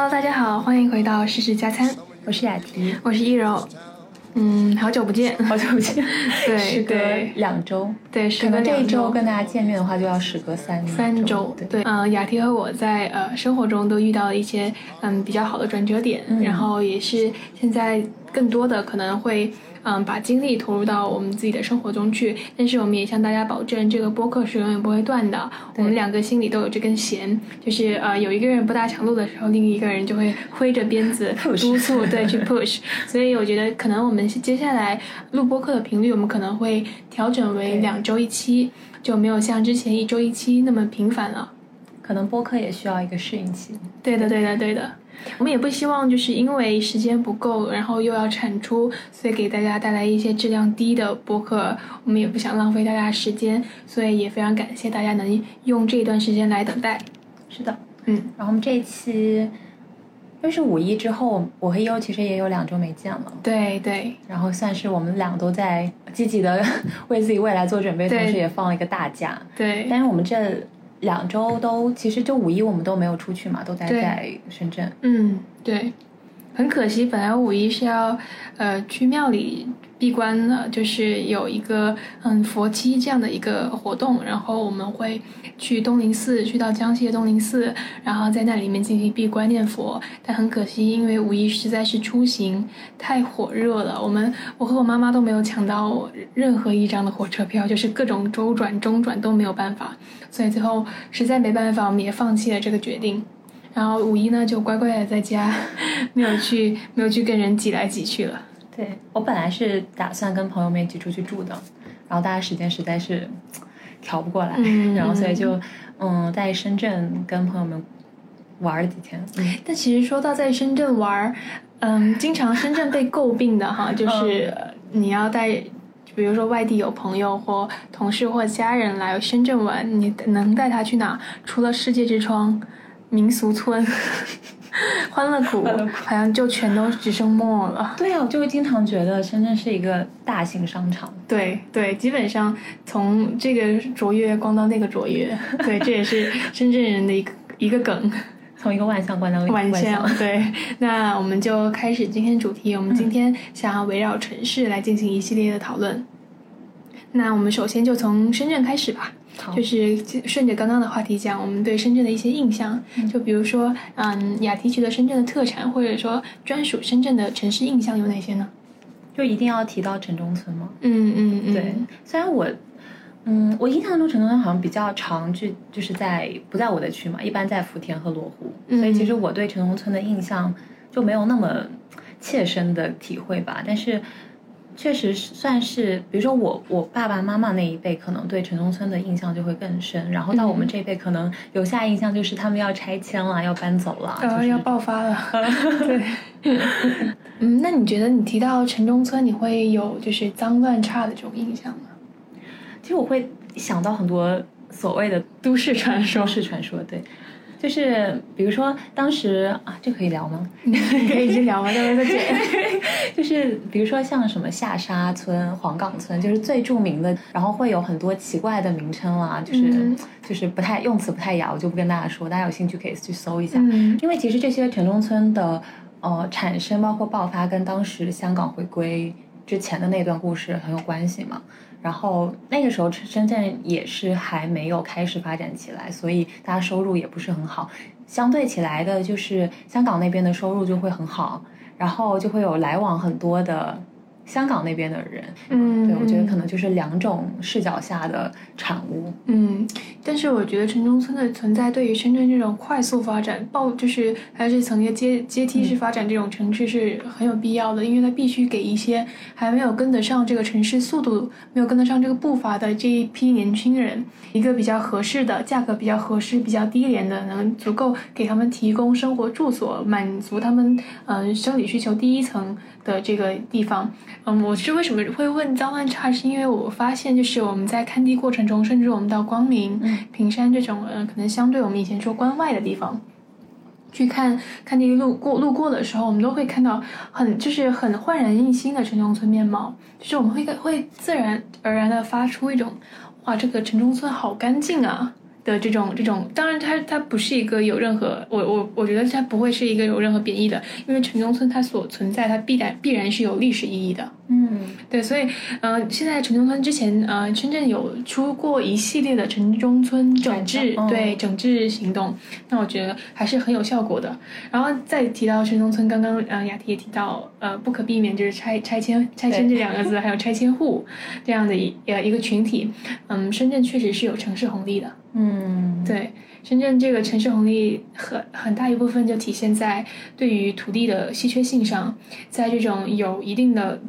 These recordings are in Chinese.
Hello，大家好，欢迎回到世事加餐，我是雅婷，我是易柔。嗯，好久不见，好久不见，对，时隔两周，对，时隔两周。跟大家见面的话，就要时隔三三周，对，对，嗯、雅婷和我在呃生活中都遇到了一些嗯比较好的转折点，嗯。然后也是现在更多的可能会嗯把精力投入到我们自己的生活中去，但是我们也向大家保证，这个播客是永远不会断的。我们两个心里都有这根弦，就是呃有一个人不大想录的时候，另一个人就会挥着鞭子 督促，对，去 push。所以我觉得可能我们接下来录播客的频率，我们可能会调整为两周一期。就没有像之前一周一期那么频繁了。可能播客也需要一个适应期。对的，对的，对的。我们也不希望就是因为时间不够，然后又要产出，所以给大家带来一些质量低的播客。我们也不想浪费大家时间，所以也非常感谢大家能用这段时间来等待。是的，嗯，然后我们这一期，因为是五一之后，我和优其实也有两周没见了。对对然后算是我们俩都在积极的 为自己未来做准备，同时也放了一个大假。对但是我们这两周都，其实就五一我们都没有出去嘛，都待在深圳。嗯，对，很可惜，本来五一是要呃去庙里闭关的，就是有一个嗯佛七这样的一个活动，然后我们会去东林寺，去到江西的东林寺，然后在那里面进行闭关念佛。但很可惜，因为五一实在是出行太火热了，我们我和我妈妈都没有抢到任何一张的火车票，就是各种周转中转都没有办法，所以最后实在没办法，我们也放弃了这个决定。然后五一呢就乖乖的在家，没有去没有去跟人挤来挤去了。对我本来是打算跟朋友们一起出去住的，然后大家时间实在是调不过来，嗯然后所以就嗯在深圳跟朋友们玩了几天。嗯，但其实说到在深圳玩，嗯，经常深圳被诟病的哈，就是呃你要带，比如说外地有朋友或同事或家人来深圳玩，你能带他去哪？除了世界之窗、民俗村、欢乐谷，欢乐谷好像就全都只剩墨了。对啊，我就会经常觉得深圳是一个大型商场。对对，基本上从这个卓越逛到那个卓越，对，这也是深圳人的一个一个梗。从一个万象观到玩万象笑，，对，那我们就开始今天主题。我们今天想要围绕城市来进行一系列的讨论。那我们首先就从深圳开始吧，好就是顺着刚刚的话题讲，我们对深圳的一些印象。就比如说，嗯，雅迪觉得深圳的特产，或者说专属深圳的城市印象有哪些呢？就一定要提到城中村吗？嗯嗯嗯，对，虽然我，嗯，我印象中城中村好像比较常去就是在不在我的区嘛，一般在福田和罗湖，嗯所以其实我对城中村的印象就没有那么切身的体会吧。但是确实是算是，比如说我我爸爸妈妈那一辈可能对城中村的印象就会更深，然后到我们嗯这一辈可能留下印象就是他们要拆迁了，要搬走了，呃，就是要爆发了，对。嗯，那你觉得你提到城中村，你会有就是脏乱差的这种印象吗？其实我会想到很多所谓的都市传说都市传说，对，就是比如说当时啊，这可以聊吗？你 可以去聊吗？待会儿再剪。就是比如说像什么下沙村、黄岗村，就是最著名的，然后会有很多奇怪的名称啦，就是、嗯就是不太用词不太雅，我就不跟大家说，大家有兴趣可以去搜一下。嗯因为其实这些城中村的呃产生，包括爆发，跟当时香港回归之前的那段故事很有关系嘛。然后那个时候深圳也是还没有开始发展起来，所以大家收入也不是很好。相对起来的，就是香港那边的收入就会很好，然后就会有来往很多的香港那边的人。嗯，对，我觉得嗯可能就是两种视角下的产物。嗯，但是我觉得城中村的存在对于深圳这种快速发展、爆就是还是层阶阶阶梯式发展这种城市是很有必要的，因为它必须给一些还没有跟得上这个城市速度、没有跟得上这个步伐的这一批年轻人一个比较合适的价格、比较合适、比较低廉的，能足够给他们提供生活住所，满足他们嗯、呃生理需求第一层的这个地方。嗯，我是为什么会问脏乱差，是因为我发现就是我们在看地过程中，甚至我们到光明、嗯平山这种呃，可能相对我们以前说关外的地方。去看看地路过路过的时候，我们都会看到很就是很焕然一新的城中村面貌，就是我们会会自然而然的发出一种哇，这个城中村好干净啊的这种这种，当然它它不是一个有任何我我我觉得它不会是一个有任何贬义的，因为城中村它所存在，它必然必然是有历史意义的。嗯，对，所以呃，现在城中村之前呃，深圳有出过一系列的城中村整治，对整治行动，那我觉得还是很有效果的。然后再提到城中村，刚刚呃雅婷也提到，呃，不可避免就是拆拆迁拆迁这两个字，还有拆迁户这样的一呃一个群体。嗯，深圳确实是有城市红利的。嗯，对，深圳这个城市红利很很大一部分就体现在对于土地的稀缺性上，在这种有一定的，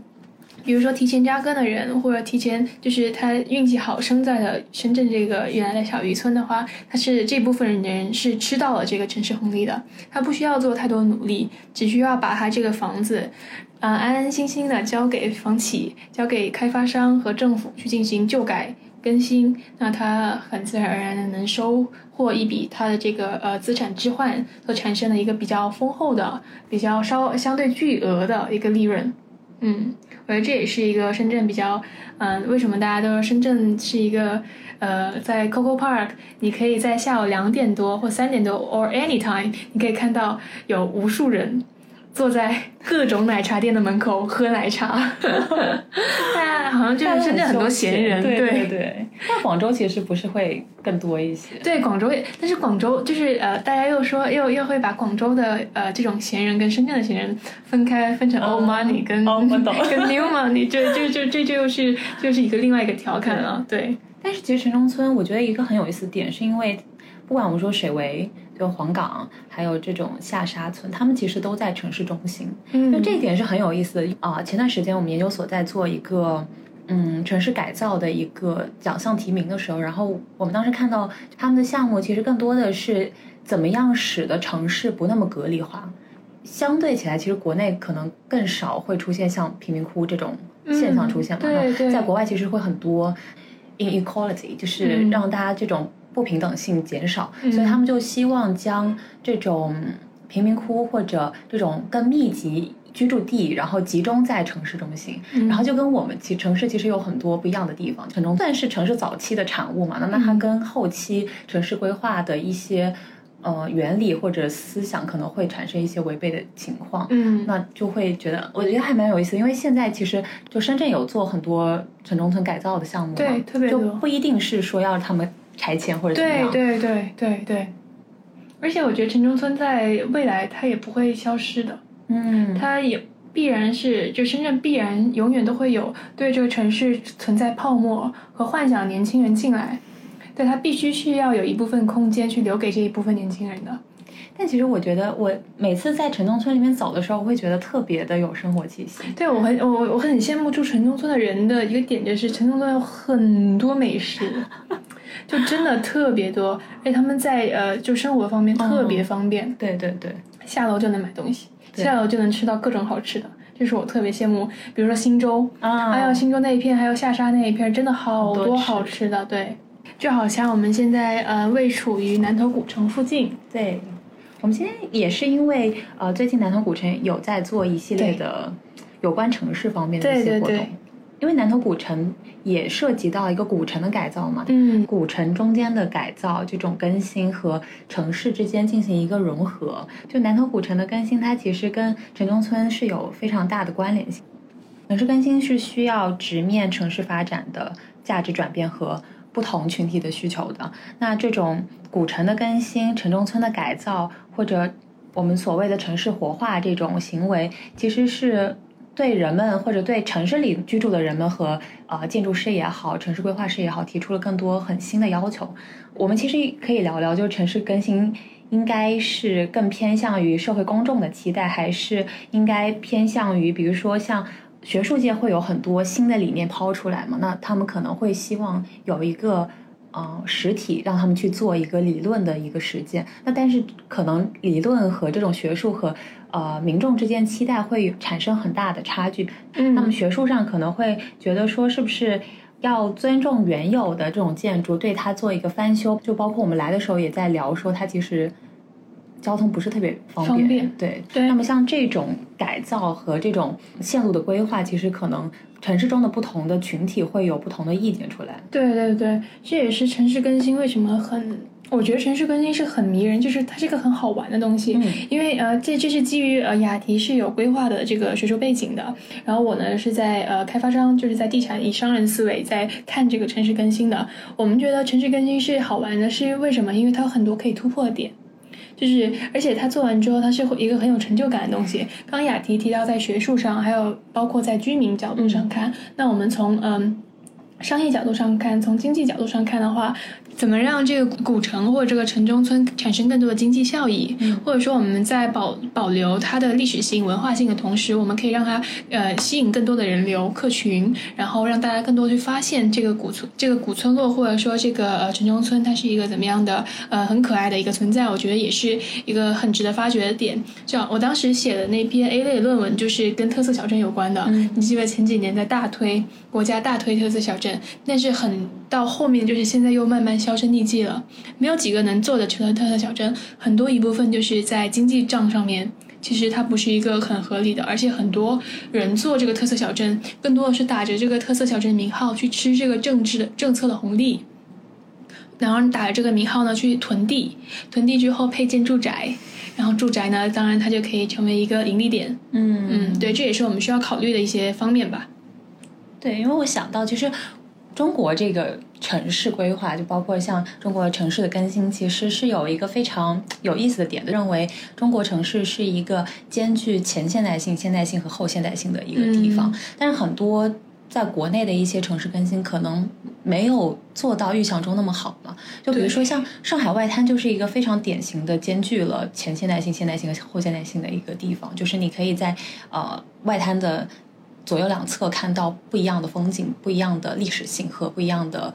比如说提前扎根的人，或者提前就是他运气好生在了深圳这个原来的小渔村的话，他是这部分人是吃到了这个城市红利的，他不需要做太多努力，只需要把他这个房子。啊、安安心心的交给房企、交给开发商和政府去进行旧改更新，那他很自然而然的能收获一笔他的这个呃资产置换所产生的一个比较丰厚的、比较稍相对巨额的一个利润。嗯，我觉得这也是一个深圳比较，嗯、为什么大家都说深圳是一个，呃，在 Coco Park，你可以在下午两点多或三点多，or anytime，你可以看到有无数人坐在各种奶茶店的门口喝奶茶，大家好像就是深圳很多闲人，对。对对对。那广州其实不是会更多一些？对，广州也，但是广州就是呃，大家又说又又会把广州的呃这种闲人跟深圳的闲人分开，分成 old money 跟、跟 new money，这这这这就又是就是一个另外一个调侃了，对，但是其实城中村，我觉得一个很有意思的点，是因为不管我们说水围、就黄岗，还有这种下沙村，他们其实都在城市中心。嗯就这一点是很有意思的啊、前段时间我们研究所在做一个。嗯，城市改造的一个奖项提名的时候，然后我们当时看到他们的项目，其实更多的是怎么样使得城市不那么隔离化。相对起来，其实国内可能更少会出现像贫民窟这种现象出现嘛。嗯对对在国外其实会很多 inequality，就是嗯让大家这种不平等性减少，嗯。所以他们就希望将这种贫民窟或者这种更密集居住地，然后集中在城市中心，嗯。然后就跟我们其城市其实有很多不一样的地方，城中算是城市早期的产物嘛，那那它嗯跟后期城市规划的一些呃原理或者思想可能会产生一些违背的情况，嗯。那就会觉得我觉得还蛮有意思，因为现在其实就深圳有做很多城中村改造的项目嘛，对特别就多不一定是说要他们拆迁或者怎么样，对对对对对，而且我觉得城中村在未来它也不会消失的，嗯，它也必然是，就深圳必然永远都会有对这个城市存在泡沫和幻想的年轻人进来，对它必须是要有一部分空间去留给这一部分年轻人的。但其实我觉得，我每次在城中村里面走的时候，我会觉得特别的有生活气息。对我很我我很羡慕住城中村的人的一个点就是城中村有很多美食，就真的特别多，哎他们在呃就生活方面特别方便，对对对，下楼就能买东西，下楼就能吃到各种好吃的，这是我特别羡慕。比如说新洲，啊。还有新洲那一片，还有下沙那一片，真的好多好吃的。对，就好像我们现在呃位处于南头古城附近，对，我们现在也是因为呃，最近南头古城有在做一系列的有关城市方面的一些活动，对。对对因为南头古城也涉及到一个古城的改造嘛，嗯古城中间的改造，这种更新和城市之间进行一个融合。就南头古城的更新，它其实跟城中村是有非常大的关联性。城市更新是需要直面城市发展的价值转变和不同群体的需求的。那这种古城的更新、城中村的改造，或者我们所谓的城市活化这种行为，其实是对人们或者对城市里居住的人们和呃建筑师也好、城市规划师也好，提出了更多很新的要求。我们其实可以聊聊，就是城市更新应该是更偏向于社会公众的期待，还是应该偏向于比如说像。学术界会有很多新的理念抛出来嘛？那他们可能会希望有一个呃实体让他们去做一个理论的一个实践。那但是可能理论和这种学术和呃民众之间期待会产生很大的差距。嗯那么学术上可能会觉得说，是不是要尊重原有的这种建筑，对它做一个翻修？就包括我们来的时候也在聊说，它其实交通不是特别方方便对对那么像这种改造和这种线路的规划，其实可能城市中的不同的群体会有不同的意见出来。对对对，这也是城市更新为什么很，我觉得城市更新是很迷人，就是它是一个很好玩的东西。嗯因为呃，这这是基于呃雅迪是有规划的这个学术背景的，然后我呢是在呃开发商，就是在地产以商人思维在看这个城市更新的。我们觉得城市更新是好玩的，是为什么？因为它有很多可以突破的点。就是，而且他做完之后，他是会一个很有成就感的东西。刚刚雅迪提到，在学术上，还有包括在居民角度上看，那我们从嗯商业角度上看，从经济角度上看的话，怎么让这个古城或者这个城中村产生更多的经济效益，或者说我们在保保留它的历史性、文化性的同时，我们可以让它呃吸引更多的人流客群，然后让大家更多去发现这个古村这个古村落或者说这个呃城中村它是一个怎么样的呃很可爱的一个存在，我觉得也是一个很值得发掘的点。这样，我当时写的那篇 A 类论文就是跟特色小镇有关的，你记得前几年在大推国家大推特色小镇，但是很到后面就是现在又慢慢销声匿迹了，没有几个能做的成了特色小镇，很多一部分就是在经济账上面。其实它不是一个很合理的，而且很多人做这个特色小镇，更多的是打着这个特色小镇名号去吃这个政治的政策的红利，然后打着这个名号呢去囤地，囤地之后配建住宅，然后住宅呢，当然它就可以成为一个盈利点。嗯嗯，对，这也是我们需要考虑的一些方面吧。对，因为我想到，其实中国这个城市规划，就包括像中国城市的更新，其实是有一个非常有意思的点的，认为中国城市是一个兼具前现代性、现代性和后现代性的一个地方，嗯。但是很多。在国内的一些城市更新可能没有做到预想中那么好嘛，就比如说像上海外滩就是一个非常典型的兼具了前现代性、现代性和后现代性的一个地方，就是你可以在呃外滩的左右两侧看到不一样的风景、不一样的历史性和不一样的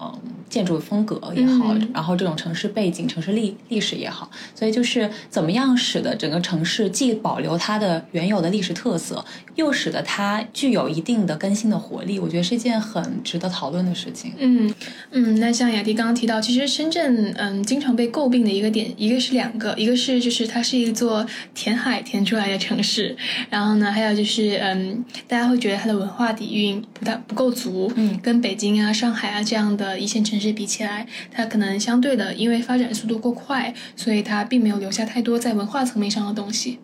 嗯建筑风格也好，嗯然后这种城市背景、城市历历史也好，所以就是怎么样使得整个城市既保留它的原有的历史特色，又使得它具有一定的更新的活力，我觉得是一件很值得讨论的事情。嗯嗯，那像雅迪刚刚提到，其实深圳嗯经常被诟病的一个点，一个是两个，一个是就是它是一座填海填出来的城市，然后呢，还有就是嗯，大家会觉得它的文化底蕴不大不够足，嗯跟北京啊、上海啊这样的呃一线城市比起来，它可能相对的因为发展速度过快，所以它并没有留下太多在文化层面上的东西。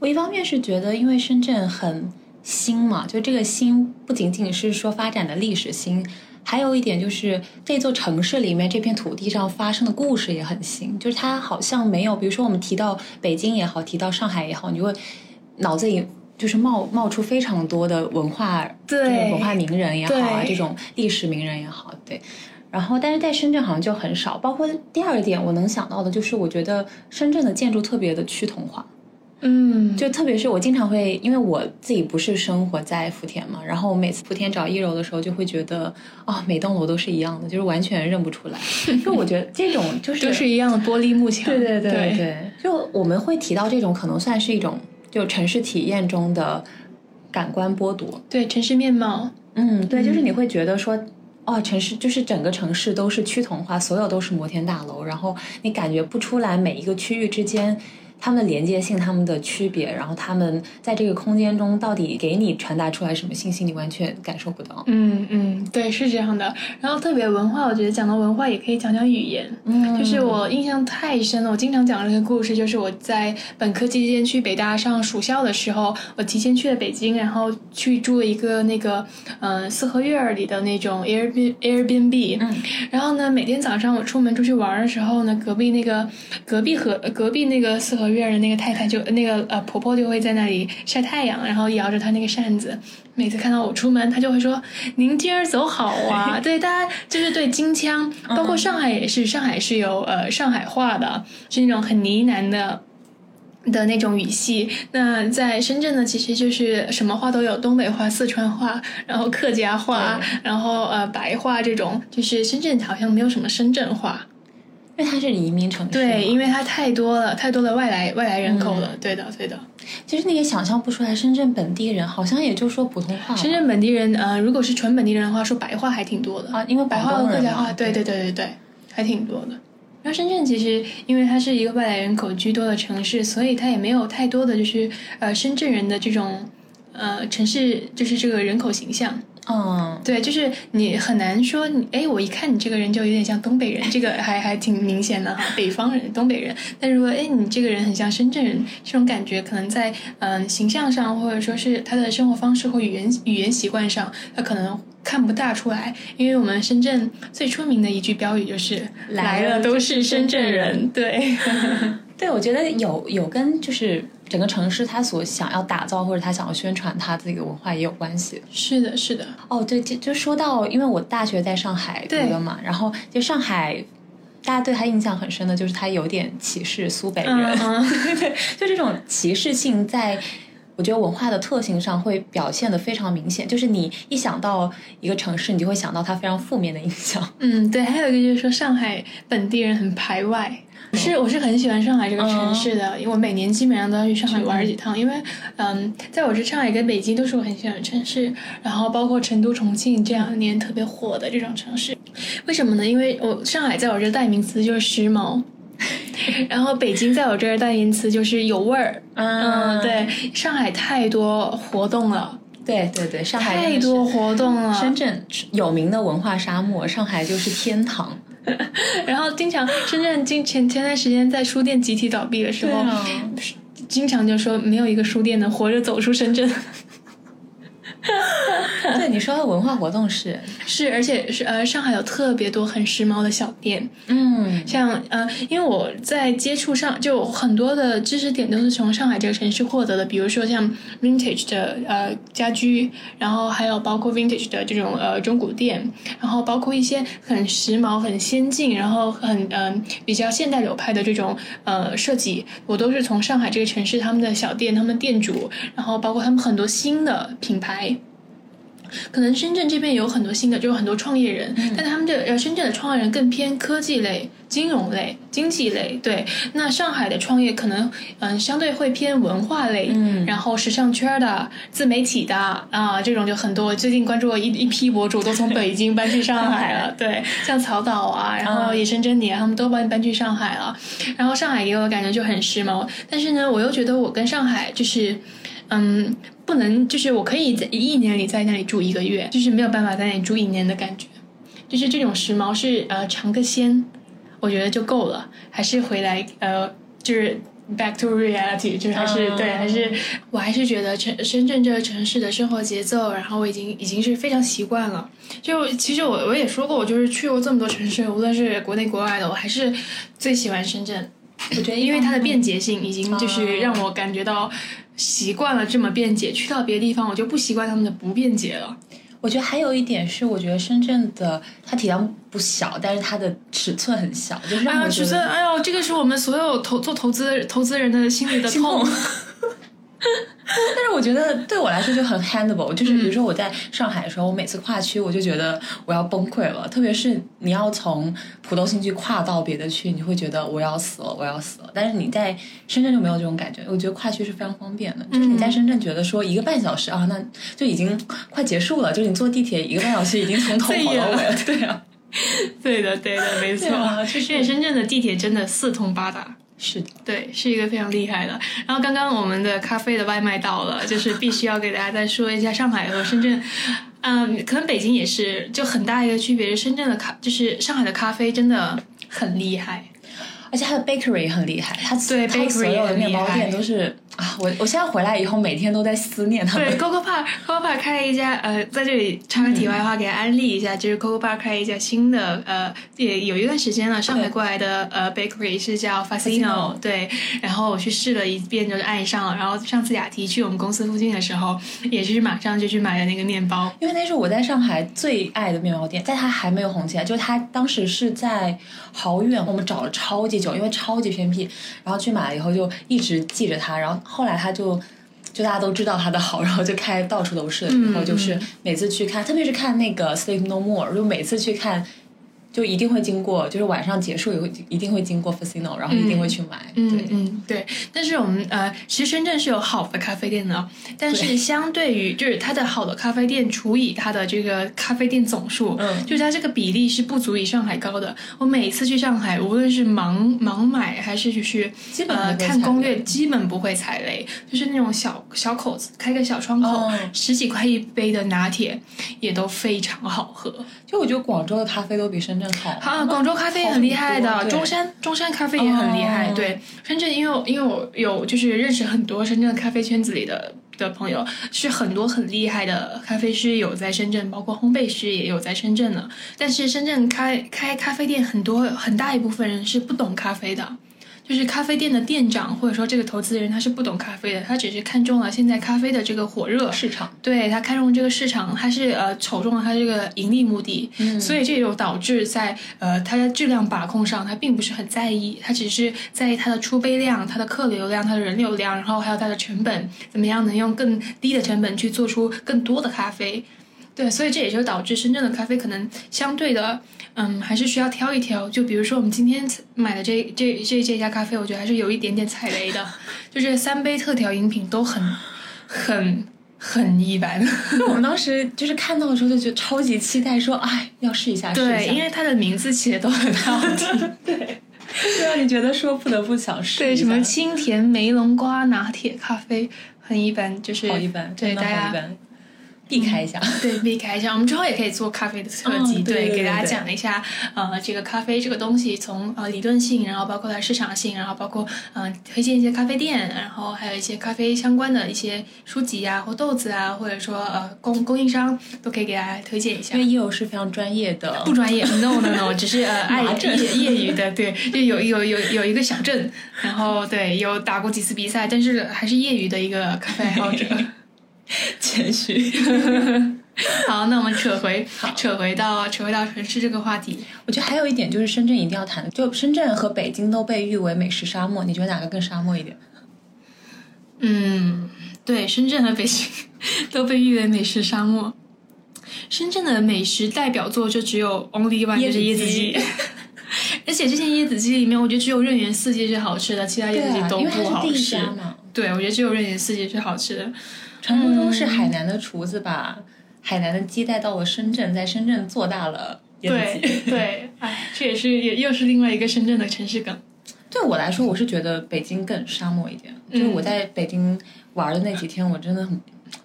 我一方面是觉得，因为深圳很新嘛，就这个新不仅仅是说发展的历史新，还有一点就是这座城市里面这片土地上发生的故事也很新，就是它好像没有，比如说我们提到北京也好，提到上海也好，你会脑子里。就是冒冒出非常多的文化，对文化名人也好啊，这种历史名人也好，对。然后，但是在深圳好像就很少。包括第二点，我能想到的就是，我觉得深圳的建筑特别的趋同化。嗯，就特别是我经常会，因为我自己不是生活在福田嘛，然后我每次福田找一楼的时候，就会觉得哦、每栋楼都是一样的，就是完全认不出来。就我觉得这种就是都是一样的玻璃幕墙。对对对对对，就我们会提到这种可能算是一种就城市体验中的感官剥夺。对城市面貌。嗯，对，就是你会觉得说。哦，城市就是整个城市都是趋同化，所有都是摩天大楼，然后你感觉不出来每一个区域之间它们的连接性、它们的区别，然后他们在这个空间中到底给你传达出来什么信息，你完全感受不到。嗯嗯，对，是这样的。然后特别文化，我觉得讲到文化也可以讲讲语言。嗯就是我印象太深了，我经常讲这个故事，就是我在本科期间去北大上暑校的时候，我提前去了北京，然后去住了一个那个呃四合院儿里的那种 Airbnb Airbnb，嗯然后呢，每天早上我出门出去玩的时候呢，隔壁那个隔壁和隔壁那个四合院的那个太太就那个呃婆婆就会在那里晒太阳，然后摇着她那个扇子。每次看到我出门，她就会说：“您今儿走好啊！” 对，大家就是对京腔，包括上海也是，上海是有呃上海话的，是那种很呢喃的。的那种语系，那在深圳呢，其实就是什么话都有，东北话、四川话，然后客家话，然后呃白话这种，就是深圳好像没有什么深圳话，因为它是移民城市，对，因为它太多了，太多的外来外来人口了，对的，对的。其实你也想象不出来，深圳本地人好像也就说普通话。深圳本地人，呃，如果是纯本地人的话，说白话还挺多的啊，因为白话和客家话，对对对对对，还挺多的。然后深圳其实因为它是一个外来人口居多的城市，所以它也没有太多的就是呃深圳人的这种呃城市就是这个人口形象。嗯，对，就是你很难说你，哎，我一看你这个人就有点像东北人，这个还还挺明显的哈，北方人、东北人。但如果哎，你这个人很像深圳人，这种感觉可能在嗯形象上，或者说是他的生活方式或语言语言习惯上，他可能看不大出来。因为我们深圳最出名的一句标语就是“来了都是深圳人”，对，对，我觉得有有跟就是整个城市他所想要打造或者他想要宣传他自己的文化也有关系。是的，是的。哦，对，就就说到，因为我大学在上海读的嘛，然后就上海，大家对他印象很深的就是他有点歧视苏北人，嗯 对，就这种歧视性在。我觉得文化的特性上会表现的非常明显，就是你一想到一个城市，你就会想到它非常负面的印象。嗯，对，还有一个就是说上海本地人很排外。是，我是很喜欢上海这个城市的，因为我每年基本上都要去上海玩几趟。因为，嗯，在我这上海跟北京都是我很喜欢的城市，然后包括成都、重庆这两年特别火的这种城市。为什么呢？因为我上海在我这代名词就是时髦，然后北京在我这儿代名词就是有味儿。嗯，对，上海太多活动了。对对对，上海太多活动了。深圳有名的文化沙漠，上海就是天堂。然后经常深圳经前前段时间在书店集体倒闭的时候，经常就说没有一个书店能活着走出深圳。对你说的文化活动是是，而且是呃，上海有特别多很时髦的小店，嗯，像呃，因为我在接触上就很多的知识点都是从上海这个城市获得的，比如说像 vintage 的呃家居，然后还有包括 vintage 的这种呃中古店，然后包括一些很时髦、很先进，然后很嗯比较现代流派的这种呃设计，我都是从上海这个城市他们的小店、他们店主，然后包括他们很多新的品牌。可能深圳这边有很多新的，就是很多创业人，但他们的呃深圳的创业人更偏科技类、金融类、经济类。对，那上海的创业可能嗯相对会偏文化类，嗯然后时尚圈的、自媒体的啊这种就很多。最近关注了一一批博主都从北京搬去上海了，对，像曹导啊，然后野生真理啊，他们都搬搬去上海了。然后上海给我的感觉就很时髦，但是呢，我又觉得我跟上海就是嗯。不能，就是我可以在一年里在那里住一个月，就是没有办法在那里住一年的感觉，就是这种时髦是呃尝个鲜，我觉得就够了，还是回来呃就是 back to reality，就是还是、嗯对，还是我还是觉得城深圳这个城市的生活节奏，然后我已经已经是非常习惯了。就其实我我也说过，我就是去过这么多城市，无论是国内国外的，我还是最喜欢深圳。我觉得因为它的便捷性已经就是让我感觉到习惯了这么便捷，去到别的地方我就不习惯他们的不便捷了。我觉得还有一点是，我觉得深圳的它体量不小，但是它的尺寸很小，就是让哎呀，我觉得尺寸，哎呦，这个是我们所有投做投资投资人的心里的痛。但是我觉得对我来说就很 handable，就是比如说我在上海的时候，我每次跨区我就觉得我要崩溃了，特别是你要从浦东新区跨到别的区，你会觉得我要死了，我要死了。但是你在深圳就没有这种感觉，我觉得跨区是非常方便的，就是你在深圳觉得说一个半小时啊，那就已经快结束了，就是你坐地铁一个半小时已经从头跑到尾了，对啊，对的，对的，没错。就是深圳的地铁真的四通八达。是，对，是一个非常厉害的。然后刚刚我们的咖啡的外卖到了，就是必须要给大家再说一下上海和深圳。嗯，可能北京也是，就很大一个区别是深圳的咖，就是上海的咖啡真的很厉害。而且它的 bakery 也很厉害，它对它 bakery 所有的也很面包店都是啊，我我现在回来以后每天都在思念他们。对，Coco Bar，Coco Bar 开了一家，呃，在这里插个题外话，给安利一下，就是 Coco Bar 开了一家新的，呃，也有一段时间了，上海过来的呃 bakery 是叫 Fasino，Fasino 对，然后我去试了一遍，就是爱上了，然后上次雅迪去我们公司附近的时候，也是马上就去买了那个面包，因为那是我在上海最爱的面包店，在它还没有红起来，就是它当时是在好远，我们找了超级久，因为超级偏僻，然后去买了以后就一直记着它，然后后来它就就大家都知道它的好，然后就开到处都是，嗯然后就是每次去看，特别是看那个 Sleep No More，就每次去看。就一定会经过，就是晚上结束以后一定会经过 Fasino，然后一定会去买。嗯对，嗯，对。但是我们呃，其实深圳是有好的咖啡店的，但是相对于就是它的好的咖啡店除以它的这个咖啡店总数，嗯就是它这个比例是不足以上海高的。我每次去上海，无论是盲盲买还是就是基本呃看攻略，基本不会踩雷，就是那种小小口子，开个小窗口，哦十几块一杯的拿铁也都非常好喝。就我觉得广州的咖啡都比深圳好。啊，广州咖啡也很厉害的，中山中山咖啡也很厉害。哦对，深圳因为因为我有就是认识很多深圳咖啡圈子里的的朋友，是很多很厉害的咖啡师有在深圳，包括烘焙师也有在深圳的。但是深圳开开咖啡店，很多很大一部分人是不懂咖啡的。就是咖啡店的店长或者说这个投资人，他是不懂咖啡的，他只是看中了现在咖啡的这个火热，市场，对他看中这个市场，他是呃瞅中了他这个盈利目的，嗯所以这就导致在呃它的质量把控上，他并不是很在意，他只是在意它的出杯量、它的客流量、它的人流量，然后还有它的成本，怎么样能用更低的成本去做出更多的咖啡。对，所以这也就导致深圳的咖啡可能相对的，嗯，还是需要挑一挑。就比如说我们今天买的这这这这家咖啡，我觉得还是有一点点踩雷的，就是三杯特调饮品都很很很一般。我们当时就是看到的时候就觉得超级期待，说哎要试一下，试一对，因为它的名字起的都很好听。对，就让你觉得说不得不想试对，什么清甜梅龙瓜拿铁咖啡很一般，就是好一般，对大家般，避开一下。对避开一下。我们之后也可以做咖啡的特辑，嗯对对给大家对讲一下呃这个咖啡这个东西从呃理论性，然后包括它市场性，然后包括嗯、呃推荐一些咖啡店，然后还有一些咖啡相关的一些书籍啊或豆子啊，或者说呃供供应商都可以给大家推荐一下因。为叶友是非常专业的，不专业，no no no，只是呃爱业余的，对，就有有有有一个小镇，然后对有打过几次比赛，但是还是业余的一个咖啡爱好者。谦虚。好，那我们扯回扯回到扯回到城市这个话题。我觉得还有一点就是深圳一定要谈的，就深圳和北京都被誉为美食沙漠，你觉得哪个更沙漠一点？嗯，对，深圳和北京 都被誉为美食沙漠。深圳的美食代表作就只有 Only One，就是椰子鸡。而且这些椰子鸡里面，我觉得只有润园四季是好吃的，其他椰子鸡都不好吃。对，我觉得只有润园四季是好吃的。传说中是海南的厨子把海南的鸡带到了深圳，在深圳做大了。对对，哎，这也是也又是另外一个深圳的城市梗。对我来说，我是觉得北京更沙漠一点。嗯就是我在北京玩的那几天，我真的很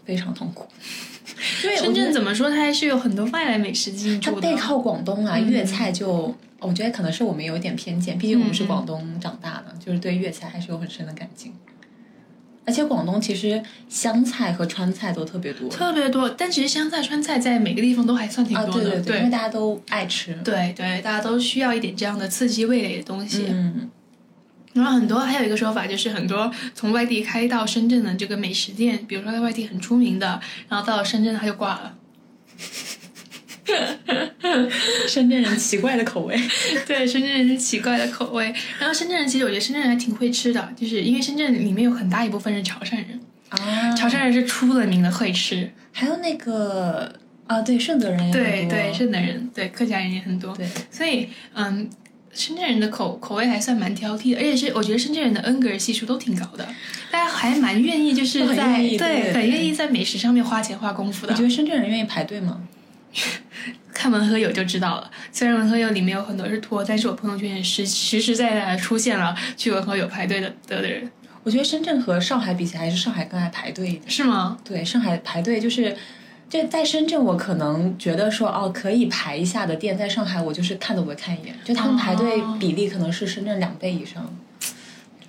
非常痛苦。因为深圳怎么说，它还是有很多外来美食进驻的。它背靠广东啊，嗯粤菜就我觉得可能是我们有一点偏见，毕竟我们是广东长大的，就是对粤菜还是有很深的感情。而且广东其实湘菜和川菜都特别多特别多，但其实湘菜、川菜在每个地方都还算挺啊，多的。对对，因为大家都爱吃。对对，大家都需要一点这样的刺激味蕾的东西。嗯，然后很多还有一个说法就是，很多从外地开到深圳的这个美食店，比如说在外地很出名的，然后到了深圳它就挂了。深圳人奇怪的口味。对，深圳人是奇怪的口味。然后深圳人其实我觉得深圳人还挺会吃的，就是因为深圳里面有很大一部分是潮汕人，啊，潮汕人是出了名的会吃。还有那个啊，对，顺德人对对，顺德人，对客家人也很多。对所以嗯，深圳人的口口味还算蛮挑剔的，而且是我觉得深圳人的恩格尔系数都挺高的，大家还蛮愿意就是在对很愿意在美食上面花钱花功夫的你觉。得深圳人愿意排队吗？看文和友就知道了，虽然文和友里面有很多是托，但是我朋友圈也实实实在在的出现了去文和友排队的的的人，我觉得深圳和上海比起来，还是上海更爱排队一点。是吗？对，上海排队就是，这在深圳，我可能觉得说哦可以排一下的店，在上海我就是看都不会看一眼，就他们排队哦比例可能是深圳两倍以上，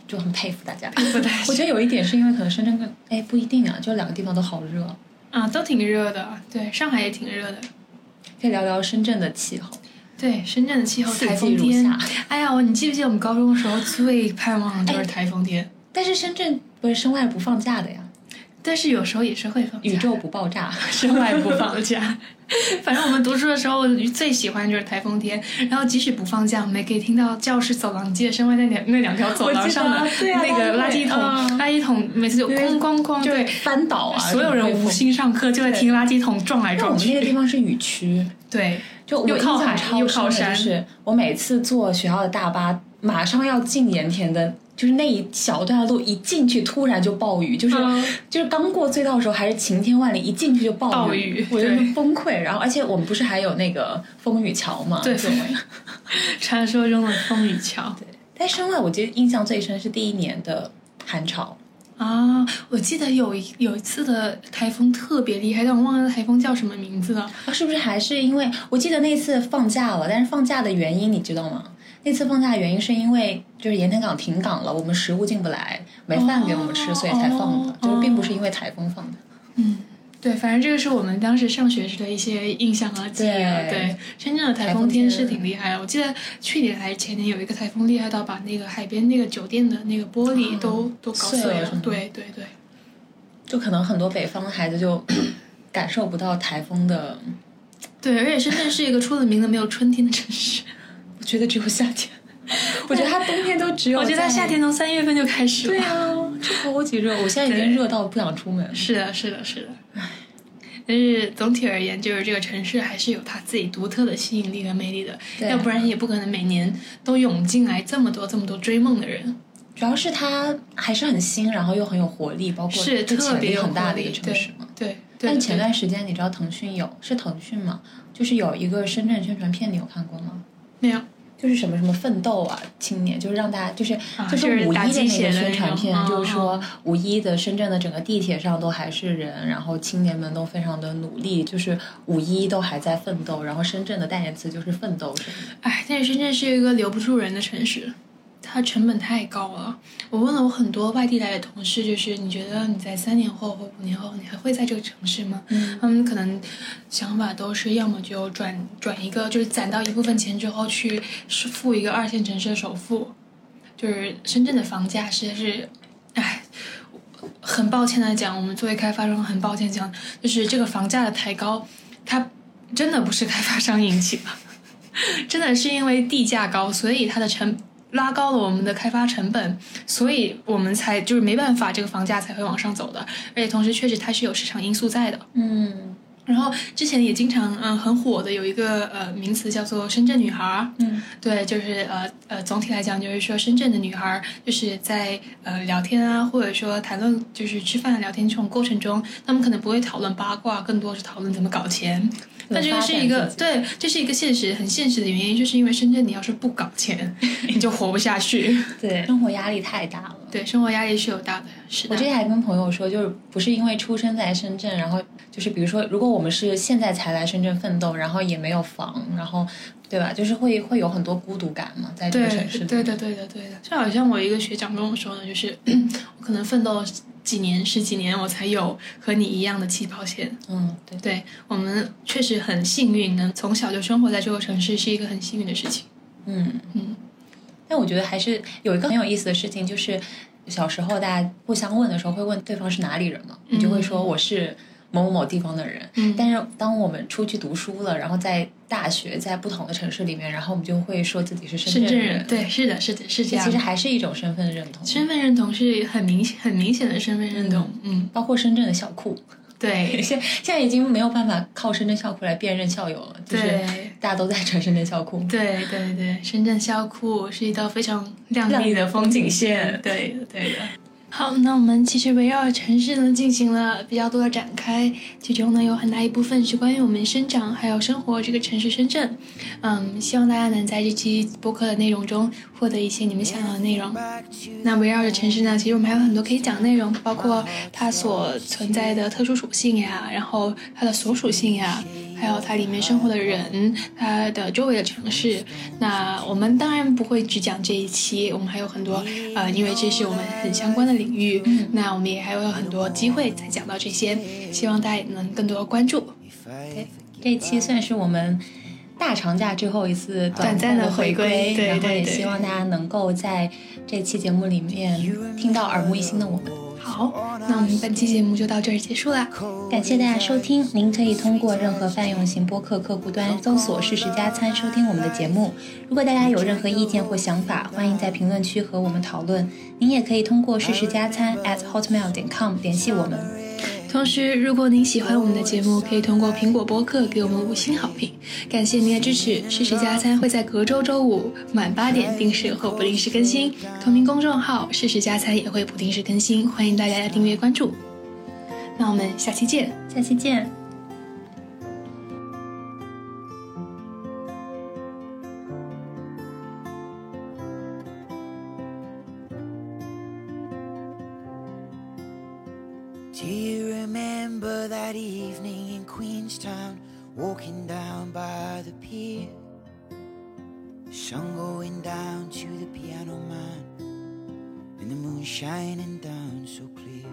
就很佩服大家。我觉得有一点是因为可能深圳更哎不一定啊，就两个地方都好热。啊，都挺热的，对，上海也挺热的。可以聊聊深圳的气候，对，深圳的气候台风天。哎呀，你记不记得我们高中的时候最盼望的就是台风天？但是深圳不是生外不放假的呀，但是有时候也是会放假宇宙不爆炸。身外不放假。反正我们读书的时候，我最喜欢就是台风天。然后即使不放假，我们也可以听到教室走廊街身外那两那两条走廊上的那个垃圾桶，嗯垃圾桶每次就哐哐哐，就对，翻倒啊！所有人无心上课，就在听垃圾桶撞来撞因为我们那个地。方是雨区，对，就又靠海又靠山就是我每次坐学校的大巴，马上要进盐田的，就是那一小段路一进去突然就暴雨，就是、嗯就是刚过隧道的时候还是晴天万里，一进去就暴雨，暴雨我就对崩溃。然后而且我们不是还有那个风雨桥嘛？对就 传说中的风雨桥在深外，我记得印象最深是第一年的寒潮。啊！我记得有一有一次的台风特别厉害，但我忘了台风叫什么名字了。啊，是不是还是因为我记得那次放假了，但是放假的原因你知道吗？那次放假的原因是因为就是盐田港停港了，我们食物进不来，没饭给我们吃，哦所以才放的，哦就是并不是因为台风放的。嗯，对，反正这个是我们当时上学时的一些印象和记忆了。对对，深圳的台台风风天是挺厉害的。我记得去年还是前年有一个台风厉害到把那个海边那个酒店的那个玻璃都、都搞碎了。对对对。就可能很多北方的孩子就感受不到台风的，对，而且深圳是一个出了名的没有春天的城市。我觉得只有夏天，我觉得它冬天都只有我觉得它夏天从三月份就开始了。对啊，超级热，我现在已经热到不想出门。是的，是的，是的。但是总体而言，就是这个城市还是有它自己独特的吸引力和魅力的，要不然也不可能每年都涌进来这么多这么多追梦的人。主要是它还是很新，然后又很有活力，包括是特别很大的一个城市嘛。对对，但前段时间你知道腾讯有是腾讯吗？就是有一个深圳宣传片，你有看过吗？没有就是什么什么奋斗啊，青年，就是让大家就是、啊就是五一的那个宣传片，就是说五一的深圳的整个地铁上都还是人，然后青年们都非常的努力，就是五一都还在奋斗，然后深圳的代言词就是奋斗什么的。哎，但是深圳是一个留不住人的城市，它成本太高了。我问了我很多外地来的同事，就是你觉得你在三年后或五年后，你还会在这个城市吗？嗯他们可能想法都是要么就转转一个，就是攒到一部分钱之后去是付一个二线城市的首付。就是深圳的房价实在是，哎，很抱歉的讲，我们作为开发商很抱歉讲，就是这个房价的抬高，它真的不是开发商引起的。真的是因为地价高，所以它的成拉高了我们的开发成本，所以我们才就是没办法，这个房价才会往上走的。而且同时，确实它是有市场因素在的。嗯然后之前也经常嗯很火的有一个呃名词叫做深圳女孩儿，嗯对，就是呃呃，总体来讲就是说，深圳的女孩儿就是在呃聊天啊，或者说谈论就是吃饭聊天这种过程中，他们可能不会讨论八卦，更多是讨论怎么搞钱。但这个是一个对，这是一个现实很现实的原因，就是因为深圳你要是不搞钱，你就活不下去。对，生活压力太大了。对，生活压力是有大的，是的我之。前还跟朋友说，就是不是因为出生在深圳，然后就是比如说，如果我们是现在才来深圳奋斗，然后也没有房，然后对吧？就是会会有很多孤独感嘛，在这个城市里。对的，对的，对的。就好像我一个学长跟我说的，就是 我可能奋斗了几年、十几年，我才有和你一样的起跑线。嗯，对。对我们确实很幸运，能从小就生活在这个城市，是一个很幸运的事情。嗯嗯，但我觉得还是有一个很有意思的事情，就是小时候大家互相问的时候，会问对方是哪里人嘛，你就会说我是某某某地方的人。嗯但是当我们出去读书了，然后在大学，在不同的城市里面，然后我们就会说自己是深深圳人。人，对，是的，是的，是这样其实。还是一种身份认同。身份认同是很明显、很明显的身份认同。嗯，包括深圳的校库，对，现 现在已经没有办法靠深圳校库来辨认校友了，就是对。大家都在穿深圳校库。对对对，深圳校库是一道非常亮丽的风景线。对的对的。好，那我们其实围绕城市呢进行了比较多的展开，其中呢有很大一部分是关于我们生长还有生活这个城市深圳。嗯，希望大家能在这期播客的内容中获得一些你们想要的内容。那围绕着城市呢，其实我们还有很多可以讲的内容，包括它所存在的特殊属性呀，然后它的所属性呀，还有它里面生活的人，它的周围的城市。那我们当然不会只讲这一期，我们还有很多呃，因为这是我们很相关的领域，那我们也还有很多机会再讲到这些，希望大家也能更多关注。对，这一期算是我们大长假最后一次短暂的的回归然后也希望大家能够在这期节目里面听到耳目一新的我们。好，那我们本期节目就到这儿结束啦。感谢大家收听，您可以通过任何泛用型播客客户端搜索“事实加餐”收听我们的节目。如果大家有任何意见或想法，欢迎在评论区和我们讨论。您也可以通过“事实加餐 ”at hotmail 点 com 联系我们。同时，如果您喜欢我们的节目，可以通过苹果播客给我们五星好评。感谢您的支持。事实加餐会在隔周周五晚八点定时或不定时更新，同名公众号“事实加餐”也会不定时更新，欢迎大家订阅关注。那我们下期见，下期见。That evening in Queenstown, walking down by the pier? Sun going down to the piano man, and the moon shining down so clear.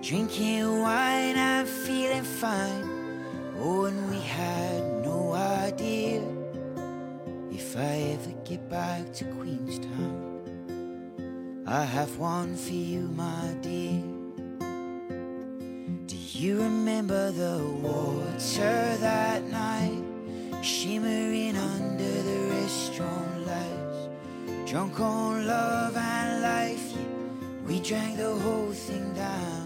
Drinking wine and feeling fine, oh, and we had no idea if I ever get back to Queenstown. I have one for you, my dear. You remember the water that night, shimmering under the restaurant lights. Drunk on love and life, yeah, we drank the whole thing down.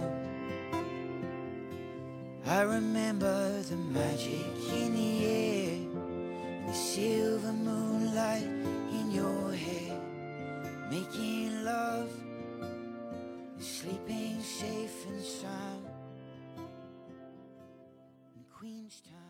I remember the magic in the air, And the silver moonlight in your hair, making love, sleeping and sound. lunchtime.